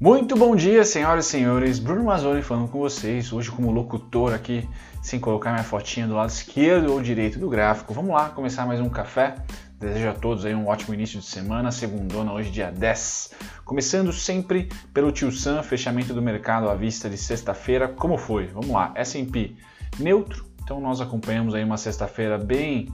Muito bom dia, senhoras e senhores. Bruno Mazzoni falando com vocês, hoje como locutor aqui, sem colocar minha fotinha do lado esquerdo ou direito do gráfico. Vamos lá, começar mais um café. Desejo a todos aí um ótimo início de semana, segundona, hoje dia 10. Começando sempre pelo Tio Sam, fechamento do mercado à vista de sexta-feira. Como foi? Vamos lá, S&P neutro. Então nós acompanhamos aí uma sexta-feira bem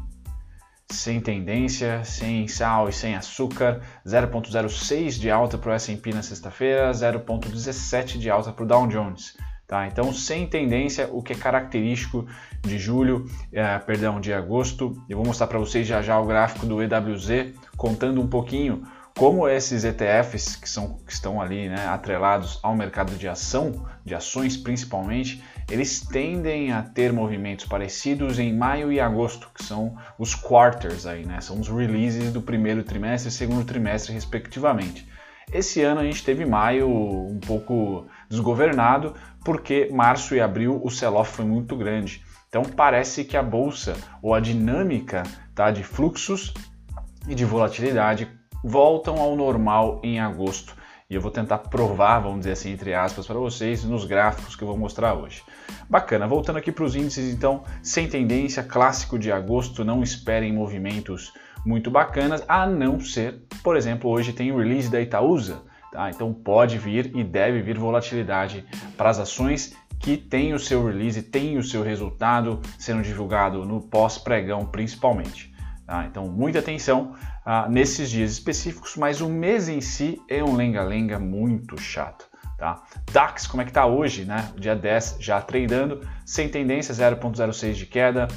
sem tendência, sem sal e sem açúcar, 0,06 de alta para o S&P na sexta-feira, 0,17 de alta para o Dow Jones. Tá? Então, sem tendência, o que é característico de julho, é, perdão, de agosto. Eu vou mostrar para vocês já já o gráfico do EWZ, contando um pouquinho como esses ETFs que, são, que estão ali né, atrelados ao mercado de ação, de ações principalmente, eles tendem a ter movimentos parecidos em maio e agosto, que são os quarters aí, né? São os releases do primeiro trimestre e segundo trimestre, respectivamente. Esse ano a gente teve maio um pouco desgovernado, porque março e abril o sell-off foi muito grande. Então parece que a bolsa ou a dinâmica tá, de fluxos e de volatilidade voltam ao normal em agosto. E eu vou tentar provar, vamos dizer assim, entre aspas, para vocês nos gráficos que eu vou mostrar hoje. Bacana, voltando aqui para os índices, então, sem tendência, clássico de agosto, não esperem movimentos muito bacanas, a não ser, por exemplo, hoje tem o release da Itaúsa, tá? Então pode vir e deve vir volatilidade para as ações que tem o seu release, tem o seu resultado sendo divulgado no pós-pregão principalmente. Tá? Então, muita atenção ah, nesses dias específicos, mas o mês em si é um lenga-lenga muito chato. Tá? DAX, como é que está hoje, né? Dia 10 já treinando, sem tendência, 0,06 de queda.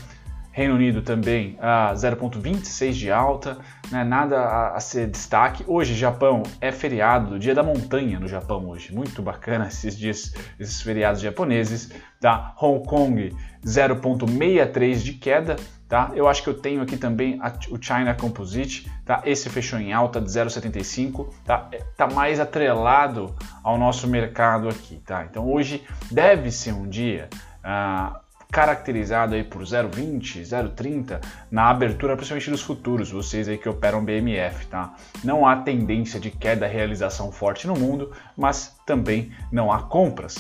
Reino Unido também a ah, 0,26 de alta, né? nada a, a, ser destaque. Hoje, Japão é feriado, dia da montanha no Japão hoje, muito bacana esses dias, esses feriados japoneses. Tá? Hong Kong 0,63 de queda, Tá? Eu acho que eu tenho aqui também a, o China Composite, tá? Esse fechou em alta de 0,75, tá? É, tá mais atrelado ao nosso mercado aqui, tá? Então hoje deve ser um dia ah, caracterizado aí por 0,20, 0,30 na abertura, principalmente dos futuros, vocês aí que operam BMF, tá? Não há tendência de queda, realização forte no mundo, mas também não há compras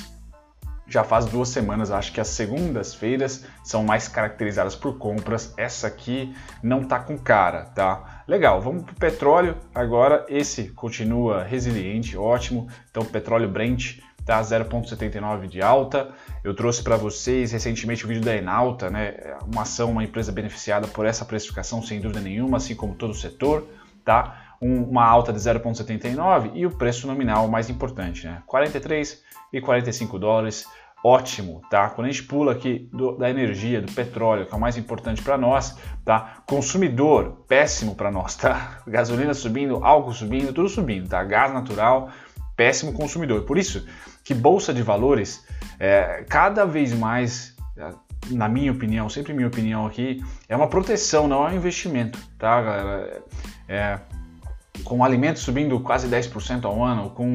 já faz duas semanas, acho que as segundas-feiras são mais caracterizadas por compras. Essa aqui não tá com cara, tá? Legal, vamos para o petróleo agora. Esse continua resiliente, ótimo. Então, petróleo Brent tá 0,79 de alta. Eu trouxe para vocês recentemente o vídeo da Enalta, né? Uma ação, uma empresa beneficiada por essa precificação, sem dúvida nenhuma, assim como todo o setor, tá? Um, uma alta de 0,79 e o preço nominal mais importante, né? 43 e 45 dólares. Ótimo, tá? Quando a gente pula aqui do, da energia, do petróleo, que é o mais importante para nós, tá? Consumidor, péssimo para nós, tá? Gasolina subindo, álcool subindo, tudo subindo, tá? Gás natural, péssimo consumidor. Por isso que bolsa de valores, é, cada vez mais, na minha opinião, sempre minha opinião aqui, é uma proteção, não é um investimento, tá, galera? É, com alimentos subindo quase 10% ao ano, com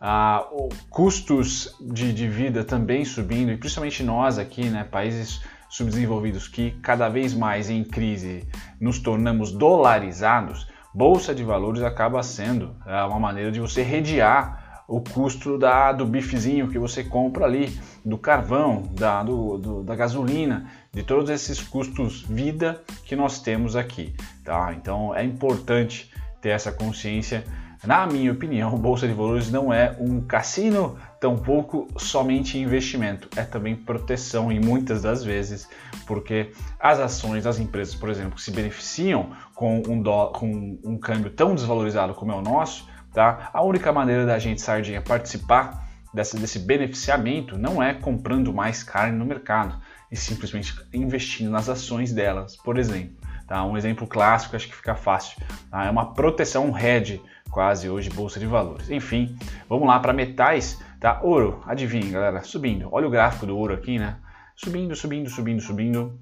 ah, custos de, de, vida também subindo, e principalmente nós aqui, né, países subdesenvolvidos que cada vez mais em crise nos tornamos dolarizados, bolsa de valores acaba sendo ah, uma maneira de você rediar o custo da, do bifezinho que você compra ali, do carvão, da, do, do, da gasolina, de todos esses custos vida que nós temos aqui. Tá? Então é importante ter essa consciência na minha opinião, Bolsa de Valores não é um cassino, tampouco somente investimento, é também proteção e muitas das vezes, porque as ações das empresas, por exemplo, que se beneficiam com um, com um câmbio tão desvalorizado como é o nosso, tá? a única maneira da gente, Sardinha, participar desse, desse beneficiamento não é comprando mais carne no mercado, e simplesmente investindo nas ações delas, por exemplo. Tá? Um exemplo clássico, acho que fica fácil. Tá? É uma proteção, hedge quase hoje bolsa de valores. Enfim, vamos lá para metais, tá? Ouro, adivinha, galera, subindo. Olha o gráfico do ouro aqui, né? Subindo, subindo, subindo, subindo.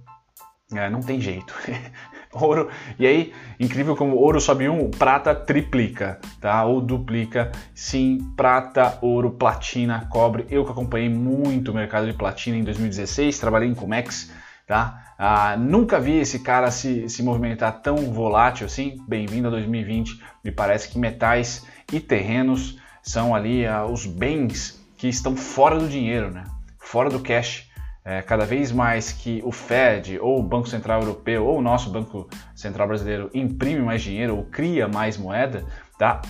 É, não tem jeito. ouro. E aí, incrível como ouro sobe um, prata triplica, tá? Ou duplica. Sim, prata, ouro, platina, cobre. Eu que acompanhei muito o mercado de platina em 2016, trabalhei em Comex tá? Ah, nunca vi esse cara se, se movimentar tão volátil assim. Bem-vindo a 2020. Me parece que metais e terrenos são ali uh, os bens que estão fora do dinheiro, né? fora do cash. É, cada vez mais que o Fed ou o Banco Central Europeu ou o nosso Banco Central Brasileiro imprime mais dinheiro ou cria mais moeda, tá?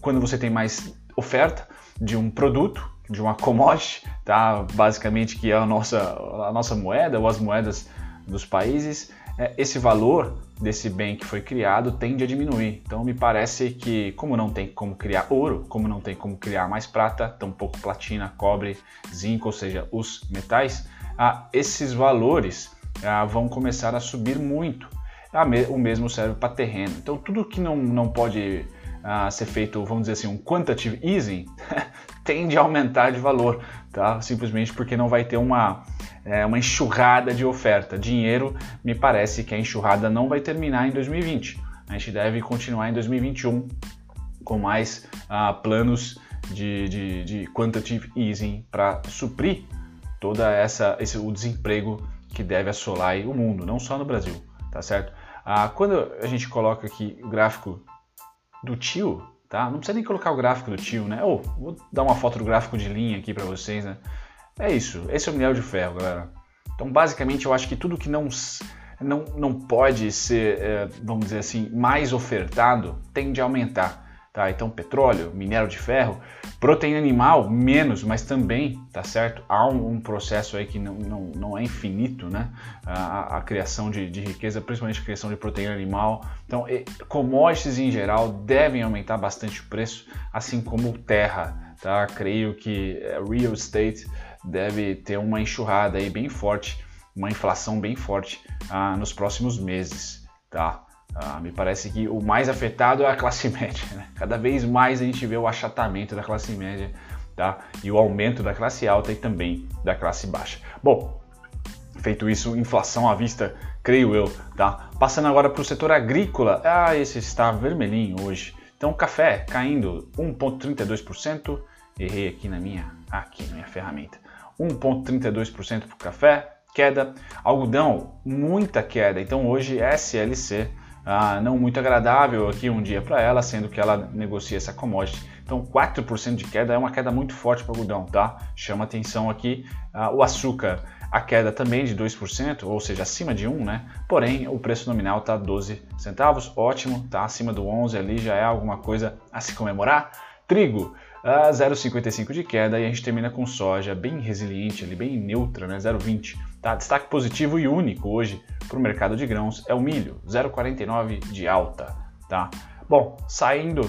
quando você tem mais oferta de um produto, de uma commodity, tá? basicamente que é a nossa, a nossa moeda ou as moedas dos países, é, esse valor desse bem que foi criado tende a diminuir. Então me parece que como não tem como criar ouro, como não tem como criar mais prata, tampouco platina, cobre, zinco, ou seja, os metais, ah, esses valores ah, vão começar a subir muito. Ah, o mesmo serve para terreno. Então tudo que não, não pode ah, ser feito, vamos dizer assim, um quantitative easing, tende a aumentar de valor, tá? Simplesmente porque não vai ter uma, é, uma enxurrada de oferta. Dinheiro, me parece que a enxurrada não vai terminar em 2020. A gente deve continuar em 2021 com mais ah, planos de, de, de quantitative easing para suprir toda essa esse, o desemprego que deve assolar o mundo, não só no Brasil, tá certo? Ah, quando a gente coloca aqui o gráfico do tio, tá? Não precisa nem colocar o gráfico do tio, né? Ou oh, vou dar uma foto do gráfico de linha aqui para vocês, né? É isso, esse é o minério de ferro, galera. Então, basicamente, eu acho que tudo que não, não, não pode ser, é, vamos dizer assim, mais ofertado tende a aumentar. Tá? Então, petróleo, minério de ferro, proteína animal, menos, mas também, tá certo? Há um, um processo aí que não, não, não é infinito, né? A, a criação de, de, riqueza, principalmente a criação de proteína animal. Então, e, commodities em geral devem aumentar bastante o preço, assim como terra, tá? Creio que é, real estate deve ter uma enxurrada aí bem forte, uma inflação bem forte ah, nos próximos meses, tá? Ah, me parece que o mais afetado é a classe média. Né? Cada vez mais a gente vê o achatamento da classe média tá? e o aumento da classe alta e também da classe baixa. Bom, feito isso, inflação à vista, creio eu. Tá? Passando agora para o setor agrícola, ah, esse está vermelhinho hoje. Então, café caindo 1,32%. Errei aqui na minha, aqui na minha ferramenta. 1,32% para o café, queda. Algodão, muita queda. Então hoje SLC ah, não muito agradável aqui um dia para ela, sendo que ela negocia essa commodity. Então 4% de queda é uma queda muito forte para o algodão, tá? Chama atenção aqui ah, o açúcar, a queda também de 2%, ou seja, acima de 1, né? Porém, o preço nominal está 12 centavos, ótimo, tá acima do 11 ali já é alguma coisa a se comemorar. Trigo, uh, 0,55 de queda e a gente termina com soja bem resiliente ali, bem neutra, né? 0,20. Tá? Destaque positivo e único hoje para o mercado de grãos é o milho, 0,49 de alta. Tá? Bom, saindo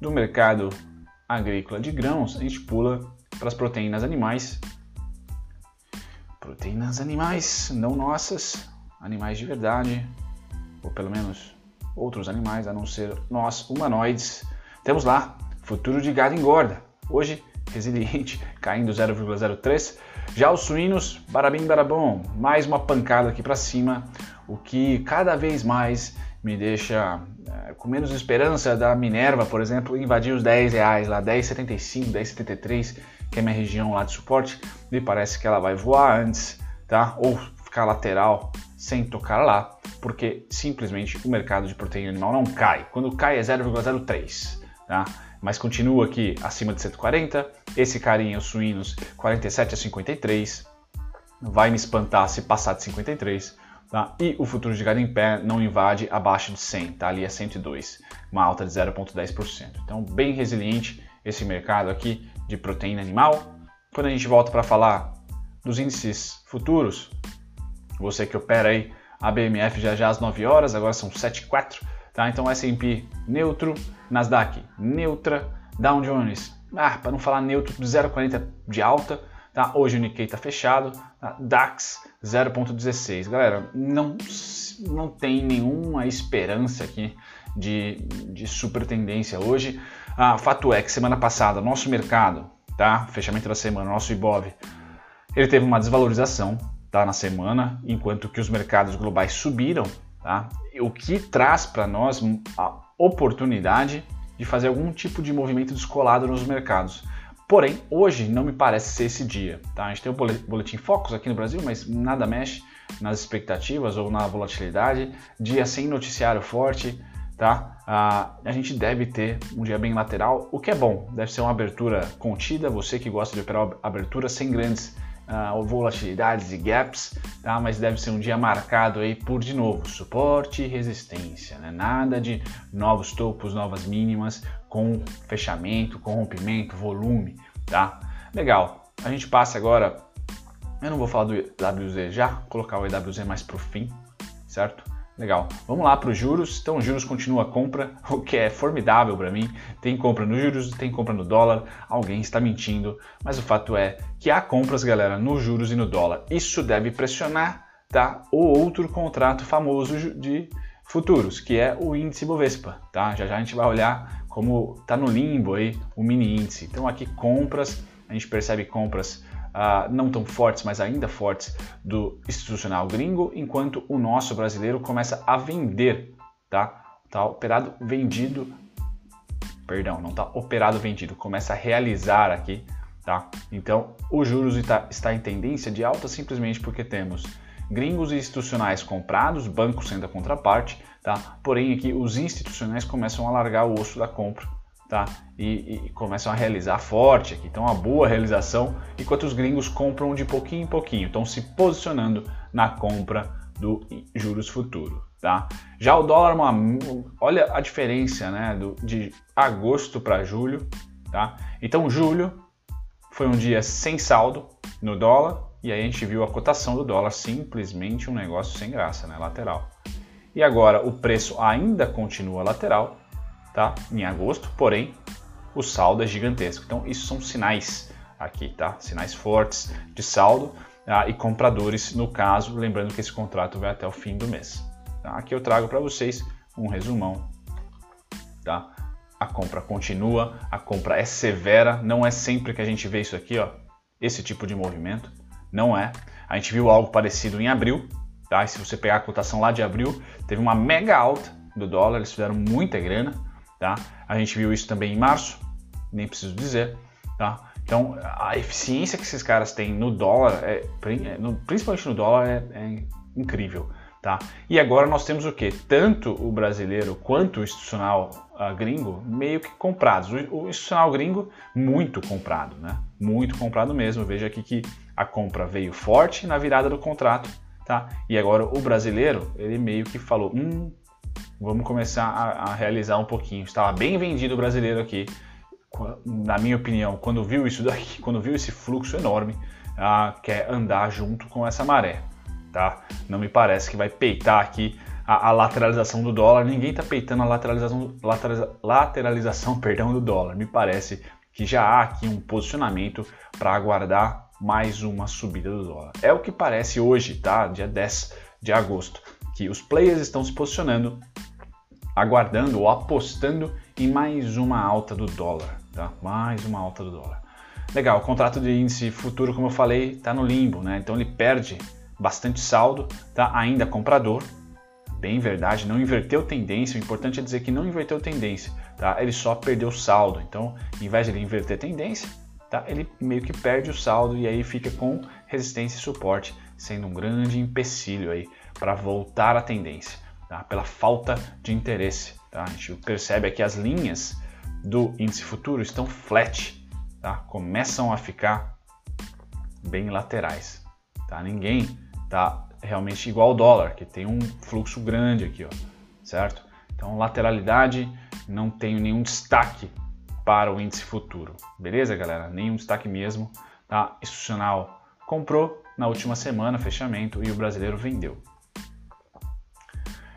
do mercado agrícola de grãos, a gente pula para as proteínas animais. Proteínas animais, não nossas, animais de verdade, ou pelo menos outros animais, a não ser nós humanoides. Temos lá, futuro de gado engorda. Hoje, resiliente, caindo 0,03. Já os suínos, barabim barabom, mais uma pancada aqui para cima, o que cada vez mais me deixa é, com menos esperança da Minerva, por exemplo, invadir os 10 reais lá, 10,75, 10,73, que é minha região lá de suporte, me parece que ela vai voar antes, tá? Ou ficar lateral sem tocar lá, porque simplesmente o mercado de proteína animal não cai. Quando cai é 0,03, tá? Mas continua aqui acima de 140. Esse carinha, os suínos, 47 a 53. Vai me espantar se passar de 53. Tá? E o futuro de gado em pé não invade abaixo de 100, tá? ali é 102, uma alta de 0,10%. Então, bem resiliente esse mercado aqui de proteína animal. Quando a gente volta para falar dos índices futuros, você que opera aí a BMF já já às 9 horas, agora são 7,4 Tá? Então S&P neutro, Nasdaq neutra, Dow Jones, ah, para não falar neutro, 0,40 de alta. Tá? Hoje o Nikkei está fechado, tá? DAX 0,16. Galera, não, não tem nenhuma esperança aqui de, de super tendência hoje. Ah, fato é que semana passada, nosso mercado, tá? fechamento da semana, nosso IBOV, ele teve uma desvalorização tá? na semana, enquanto que os mercados globais subiram. Tá? O que traz para nós a oportunidade de fazer algum tipo de movimento descolado nos mercados. Porém, hoje não me parece ser esse dia. Tá? A gente tem o boletim Focus aqui no Brasil, mas nada mexe nas expectativas ou na volatilidade. Dia sem noticiário forte, tá? Ah, a gente deve ter um dia bem lateral, o que é bom. Deve ser uma abertura contida, você que gosta de operar abertura sem grandes uh, volatilidades e gaps, tá? Mas deve ser um dia marcado aí por, de novo, suporte e resistência, né? Nada de novos topos, novas mínimas, com fechamento, com rompimento, volume, tá? Legal. A gente passa agora, eu não vou falar do WZ já, colocar o EWZ mais pro fim, certo? Legal. Vamos lá para os juros. Então, juros continua a compra, o que é formidável para mim. Tem compra nos juros, tem compra no dólar. Alguém está mentindo, mas o fato é que há compras, galera, nos juros e no dólar. Isso deve pressionar, tá? O outro contrato famoso de futuros, que é o índice Bovespa, tá? Já já a gente vai olhar como está no limbo aí o mini índice. Então aqui compras, a gente percebe compras uh, não tão fortes, mas ainda fortes do institucional gringo, enquanto o nosso brasileiro começa a vender, tá? Tá operado vendido, perdão, não tá operado vendido, começa a realizar aqui, tá? Então, o juros está, está em tendência de alta simplesmente porque temos gringos e institucionais comprados, bancos sendo a contraparte, tá? Porém, aqui os institucionais começam a largar o osso da compra tá? E, e, começam a realizar forte aqui, então uma boa realização, enquanto os gringos compram de pouquinho em pouquinho, estão se posicionando na compra do juros futuro, tá? Já o dólar, uma, olha a diferença, né, do, de agosto para julho, tá? Então julho foi um dia sem saldo no dólar e aí a gente viu a cotação do dólar simplesmente um negócio sem graça, né, lateral. E agora o preço ainda continua lateral, tá? Em agosto, porém o saldo é gigantesco. Então isso são sinais aqui, tá? Sinais fortes de saldo tá? e compradores no caso, lembrando que esse contrato vai até o fim do mês. Tá? Aqui eu trago para vocês um resumão, tá? A compra continua, a compra é severa, não é sempre que a gente vê isso aqui, ó, esse tipo de movimento, não é. A gente viu algo parecido em abril, tá? E se você pegar a cotação lá de abril, teve uma mega alta do dólar, eles fizeram muita grana, Tá? A gente viu isso também em março, nem preciso dizer. Tá? Então, a eficiência que esses caras têm no dólar, é, principalmente no dólar, é, é incrível. Tá? E agora nós temos o que? Tanto o brasileiro quanto o institucional uh, gringo meio que comprados. O, o, institucional gringo muito comprado, né? Muito comprado mesmo. Veja aqui que a compra veio forte na virada do contrato, tá? E agora o brasileiro ele meio que falou, hum, vamos começar a, a realizar um pouquinho. Estava bem vendido o brasileiro aqui, na minha opinião, quando viu isso daqui, quando viu esse fluxo enorme, ah, quer andar junto com essa maré, tá? Não me parece que vai peitar aqui a, a lateralização do dólar. Ninguém está peitando a lateralização, lateraliza, lateralização, perdão, do dólar. Me parece que já há aqui um posicionamento para aguardar mais uma subida do dólar. É o que parece hoje, tá? Dia 10 de agosto, que os players estão se posicionando aguardando ou apostando em mais uma alta do dólar, tá? Mais uma alta do dólar. Legal, o contrato de índice futuro, como eu falei, está no limbo, né? Então ele perde bastante saldo, tá? Ainda comprador, bem verdade, não inverteu tendência. O importante é dizer que não inverteu tendência, tá? Ele só perdeu saldo. Então, em vez de ele inverter tendência, tá? Ele meio que perde o saldo e aí fica com resistência e suporte, sendo um grande empecilho aí para voltar à tendência tá? pela falta de interesse. Tá? A gente percebe aqui as linhas do índice futuro estão flat, tá? começam a ficar bem laterais. Tá? Ninguém está realmente igual ao dólar, que tem um fluxo grande aqui, ó, certo? Então, lateralidade, não tenho nenhum destaque para o índice futuro. Beleza, galera? Nenhum destaque mesmo. Tá? Institucional comprou na última semana, fechamento, e o brasileiro vendeu.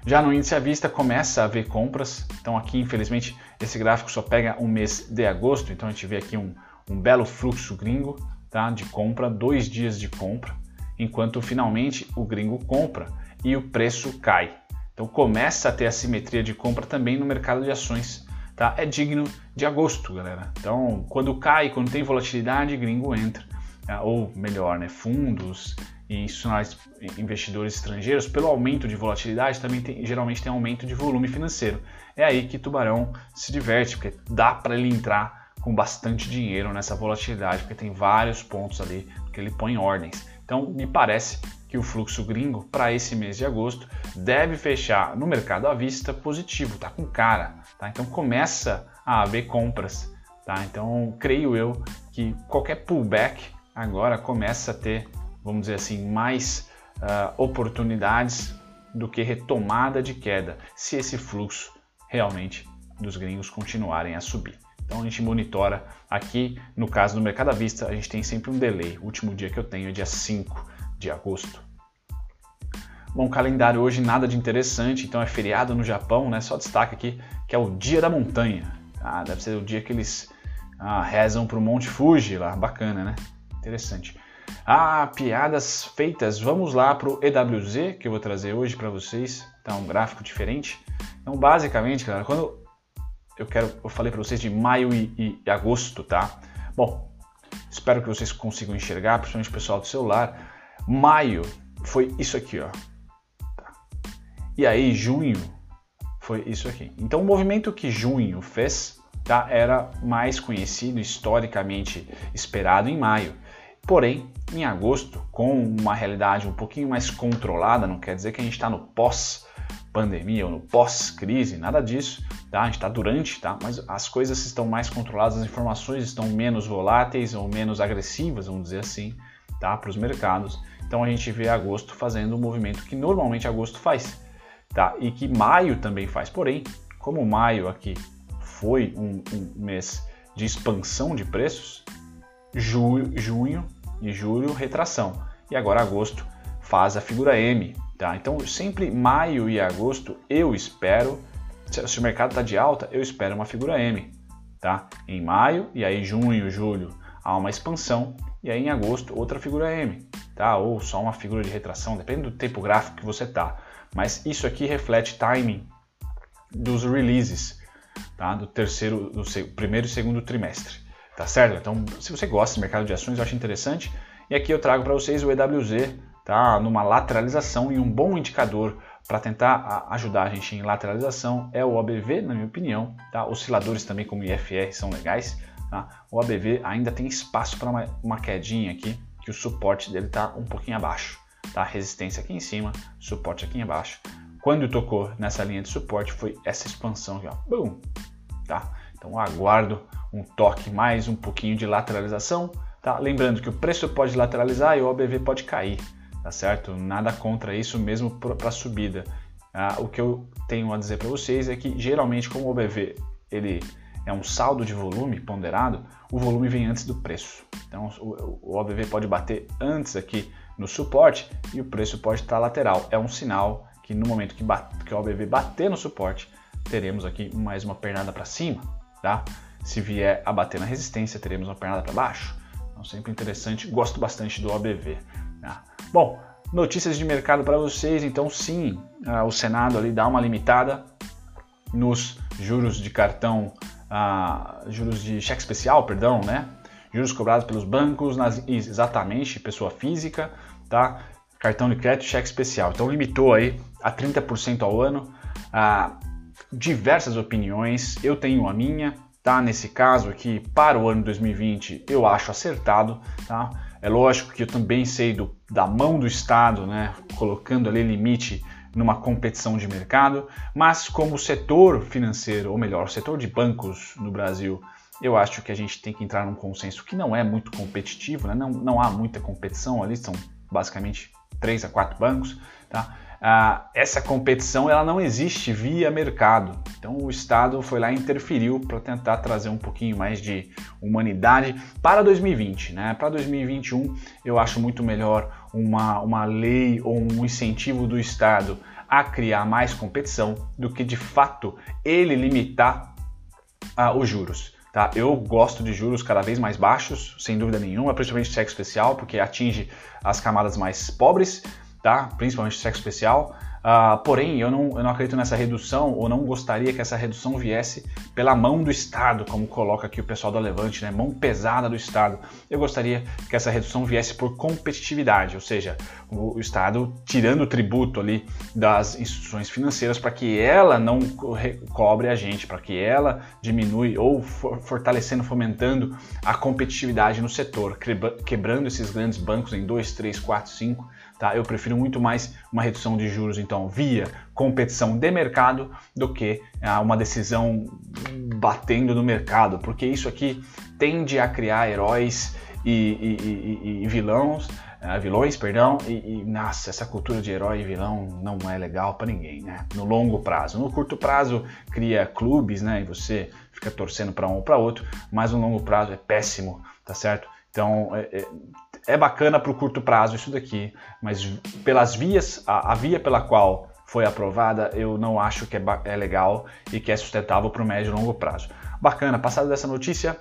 Já no índice à vista começa a haver compras, então aqui infelizmente esse gráfico só pega um mês de agosto, então a gente vê aqui um, um belo fluxo gringo tá, de compra, dois dias de compra, enquanto finalmente o gringo compra e o preço cai. Então começa a ter assimetria de compra também no mercado de ações. Tá? É digno de agosto, galera. Então, quando cai, quando tem volatilidade, gringo entra. Tá? Ou melhor, né? fundos e institucionais investidores estrangeiros, pelo aumento de volatilidade, também tem, geralmente tem aumento de volume financeiro. É aí que Tubarão se diverte, porque dá para ele entrar com bastante dinheiro nessa volatilidade, porque tem vários pontos ali que ele põe ordens. Então, me parece que o fluxo gringo para esse mês de agosto deve fechar no mercado à vista positivo, tá com cara, tá? Então começa a haver compras, tá? Então creio eu que qualquer pullback agora começa a ter, vamos dizer assim, mais uh, oportunidades do que retomada de queda, se esse fluxo realmente dos gringos continuarem a subir. Então a gente monitora aqui, no caso do mercado à vista, a gente tem sempre um delay. O último dia que eu tenho é dia 5 de agosto. Bom, calendário hoje nada de interessante, então é feriado no Japão, né? Só destaque aqui que é o Dia da Montanha. Ah, deve ser o dia que eles ah, rezam para o Monte Fuji lá, bacana, né? Interessante. Ah, piadas feitas. Vamos lá para o EWZ que eu vou trazer hoje para vocês. Tá um gráfico diferente. Então, basicamente, galera, quando eu quero, eu falei para vocês de maio e, e, agosto, tá? Bom, espero que vocês consigam enxergar, principalmente o pessoal do celular. Maio foi isso aqui, ó. Tá. E aí, junho foi isso aqui. Então, o movimento que junho fez, tá? Era mais conhecido historicamente esperado em maio. Porém, em agosto, com uma realidade um pouquinho mais controlada, não quer dizer que a gente está no pós pandemia ou no pós-crise, nada disso, tá? A gente está durante, tá? Mas as coisas estão mais controladas, as informações estão menos voláteis ou menos agressivas, vamos dizer assim, tá? Para os mercados. Então a gente vê agosto fazendo o movimento que normalmente agosto faz, tá? E que maio também faz. Porém, como maio aqui foi um, um mês de expansão de preços, julho, junho e julho retração. E agora agosto faz a figura M, Tá? Então, sempre maio e agosto eu espero, se o mercado está de alta, eu espero uma figura M. Tá? Em maio e aí junho, julho há uma expansão e aí em agosto outra figura M, tá? Ou só uma figura de retração, depende do tempo gráfico que você tá. Mas isso aqui reflete timing dos releases, tá? Do terceiro, do primeiro e segundo trimestre, tá certo? Então, se você gosta de mercado de ações, eu acho interessante. E aqui eu trago para vocês o EWZ, tá? numa lateralização e um bom indicador para tentar ajudar a gente em lateralização é o OBV, na minha opinião. Tá? Osciladores também como IFR são legais. Tá? O OBV ainda tem espaço para uma, uma, quedinha aqui, que o suporte dele está um pouquinho abaixo. Tá? Resistência aqui em cima, suporte aqui embaixo. Quando tocou nessa linha de suporte foi essa expansão aqui, ó. Boom! Tá? Então aguardo um toque mais um pouquinho de lateralização. Tá? Lembrando que o preço pode lateralizar e o OBV pode cair tá certo? Nada contra isso mesmo para a subida. Ah, o que eu tenho a dizer para vocês é que geralmente como o OBV ele é um saldo de volume ponderado, o volume vem antes do preço. Então o, o OBV pode bater antes aqui no suporte e o preço pode estar lateral. É um sinal que no momento que, bate, que o OBV bater no suporte, teremos aqui mais uma pernada para cima, tá? Se vier a bater na resistência, teremos uma pernada para baixo. Então sempre interessante, gosto bastante do OBV. Tá? Bom, notícias de mercado para vocês. Então, sim, uh, o Senado ali dá uma limitada nos juros de cartão, uh, juros de cheque especial, perdão, né? Juros cobrados pelos bancos, nas, exatamente, pessoa física, tá? Cartão de crédito, cheque especial. Então, limitou aí a 30% ao ano. Uh, diversas opiniões, eu tenho a minha, tá? Nesse caso aqui, para o ano 2020, eu acho acertado, tá? É lógico que eu também sei do, da mão do Estado, né, colocando ali limite numa competição de mercado, mas como setor financeiro, ou melhor, setor de bancos no Brasil, eu acho que a gente tem que entrar num consenso que não é muito competitivo, né? não, não há muita competição ali, são basicamente três a quatro bancos, tá? Ah, essa competição ela não existe via mercado. Então o Estado foi lá e interferiu para tentar trazer um pouquinho mais de humanidade para 2020. Né? Para 2021 eu acho muito melhor uma, uma lei ou um incentivo do Estado a criar mais competição do que de fato ele limitar ah, os juros. Tá? Eu gosto de juros cada vez mais baixos, sem dúvida nenhuma, principalmente cheque especial, porque atinge as camadas mais pobres, tá? principalmente sexo especial. Uh, porém, eu não, eu não acredito nessa redução ou não gostaria que essa redução viesse pela mão do Estado, como coloca aqui o pessoal da Levante, né? mão pesada do Estado. Eu gostaria que essa redução viesse por competitividade, ou seja, o, o Estado tirando o tributo ali das instituições financeiras para que ela não cobre a gente, para que ela diminui ou for, fortalecendo, fomentando a competitividade no setor, quebrando esses grandes bancos em 2, 3, 4, 5 Tá? Eu prefiro muito mais uma redução de juros, então, via competição de mercado do que ah, uma decisão batendo no mercado, porque isso aqui tende a criar heróis e, e, e, e vilões, uh, vilões, perdão, e, nossa, essa cultura de herói e vilão não é legal para ninguém, né? No longo prazo, no curto prazo cria clubes, né? E você fica torcendo para um ou para outro, mas no longo prazo é péssimo, tá certo? Então, é, é, é bacana para o curto prazo isso daqui, mas pelas vias, a, a, via pela qual foi aprovada, eu não acho que é, é legal e que é sustentável para o médio e longo prazo. Bacana, passada dessa notícia,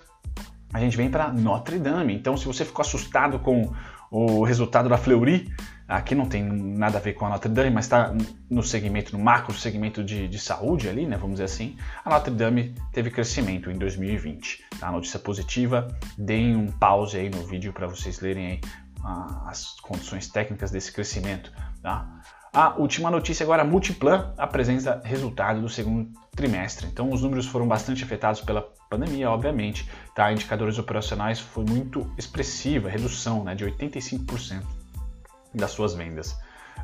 a gente vem para Notre Dame. Então, se você ficou assustado com o resultado da Fleury, aqui não tem nada a ver com a Notre Dame, mas está no segmento, no macro segmento de, de, saúde ali, né, vamos dizer assim, a Notre Dame teve crescimento em 2020. Tá? Notícia positiva, deem um pause aí no vídeo para vocês lerem aí, ah, as condições técnicas desse crescimento. Tá? A última notícia agora, a Multiplan apresenta resultado do segundo trimestre. Então os números foram bastante afetados pela pandemia, obviamente. Tá? Indicadores operacionais foi muito expressiva, redução né, de 85% das suas vendas.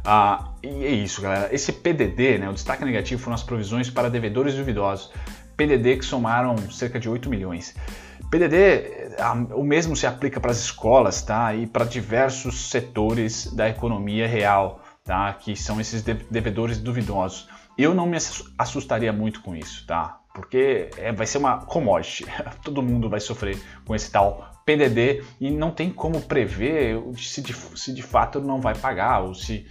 Ah, e é isso, galera. Esse PDD, né, o destaque negativo foram as provisões para devedores duvidosos. PDD que somaram cerca de 8 milhões. PDD, o mesmo se aplica para as escolas, tá? E para diversos setores da economia real, tá? Que são esses devedores duvidosos. Eu não me assustaria muito com isso, tá? Porque é, vai ser uma commodity. Todo mundo vai sofrer com esse tal PDD e não tem como prever se de, se de fato não vai pagar ou se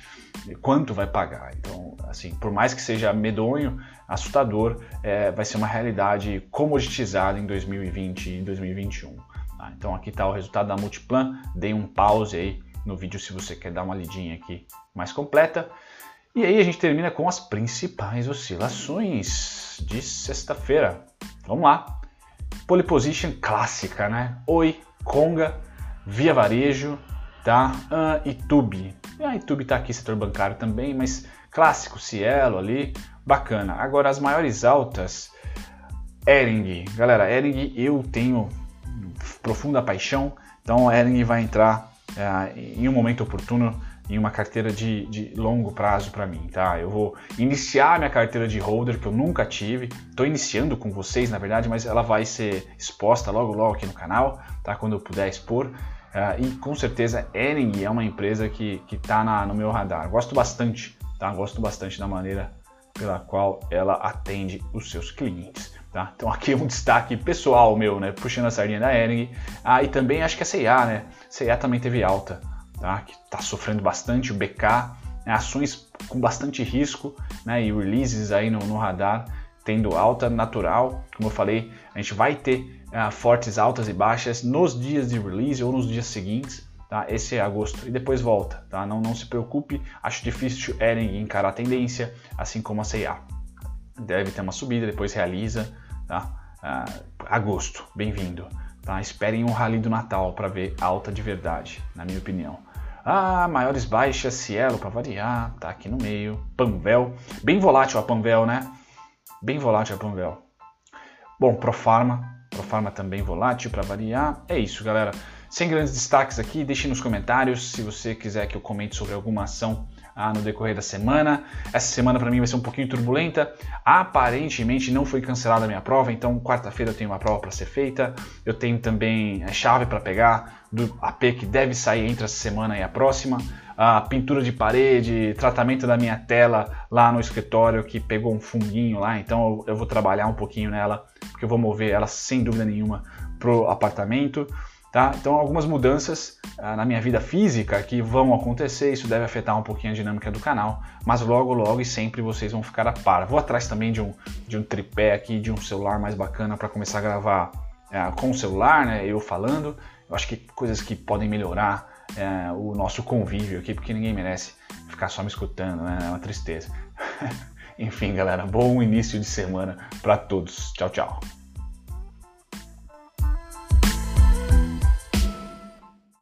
quanto vai pagar. Então, assim, por mais que seja medonho, assustador, é, vai ser uma realidade comoditizada em 2020 e 2021. Tá? Então, aqui está o resultado da Multiplan. Dei um pause aí no vídeo se você quer dar uma lidinha aqui mais completa. E aí a gente termina com as principais oscilações de sexta-feira. Vamos lá. Pole position clássica, né? Oi, Conga, Via Varejo, tá? Uh, e Tube. A Itube está aqui, setor bancário também, mas clássico, Cielo ali, bacana. Agora, as maiores altas, Ering. Galera, Ering eu tenho profunda paixão, então Ering vai entrar uh, em um momento oportuno em uma carteira de, de longo prazo para mim, tá? Eu vou iniciar minha carteira de holder que eu nunca tive, estou iniciando com vocês na verdade, mas ela vai ser exposta logo logo aqui no canal, tá? Quando eu puder expor. Uh, e com certeza Ering é uma empresa que está no meu radar. Gosto bastante, tá? Gosto bastante da maneira pela qual ela atende os seus clientes. Tá? Então aqui é um destaque pessoal meu, né? Puxando a sardinha da Ering. Ah, e também acho que a CIA, né? A CIA também teve alta tá? que está sofrendo bastante, o BK, né? ações com bastante risco né? e releases aí no, no, radar, tendo alta natural, como eu falei, a gente vai ter uh, fortes altas e baixas nos dias de release ou nos dias seguintes, tá? esse é agosto, e depois volta, tá? não, não se preocupe, acho difícil Eren encarar a tendência, assim como a CIA. Deve ter uma subida, depois realiza, tá? Uh, agosto, bem-vindo. Tá? Esperem um rally do Natal para ver alta de verdade, na minha opinião. Ah, maiores baixas, Cielo para variar, tá aqui no meio. Panvel, bem volátil a Panvel, né? Bem volátil a Panvel. Bom, Profarma, Profarma também volátil para variar. É isso, galera. Sem grandes destaques aqui, deixe nos comentários se você quiser que eu comente sobre alguma ação ah, no decorrer da semana. Essa semana para mim vai ser um pouquinho turbulenta. Aparentemente não foi cancelada a minha prova, então quarta-feira eu tenho uma prova para ser feita. Eu tenho também a chave para pegar do AP que deve sair entre essa semana e a próxima. A pintura de parede, tratamento da minha tela lá no escritório que pegou um funguinho lá, então eu vou trabalhar um pouquinho nela, porque eu vou mover ela sem dúvida nenhuma pro apartamento. Tá? Então, algumas mudanças ah, na minha vida física que vão acontecer, isso deve afetar um pouquinho a dinâmica do canal, mas logo, logo e sempre vocês vão ficar a par. Vou atrás também de um, de um tripé aqui, de um celular mais bacana para começar a gravar é, com o celular, né, eu falando. Eu acho que coisas que podem melhorar é, o nosso convívio aqui, porque ninguém merece ficar só me escutando, né? É uma tristeza. Enfim, galera, bom início de semana para todos. Tchau, tchau.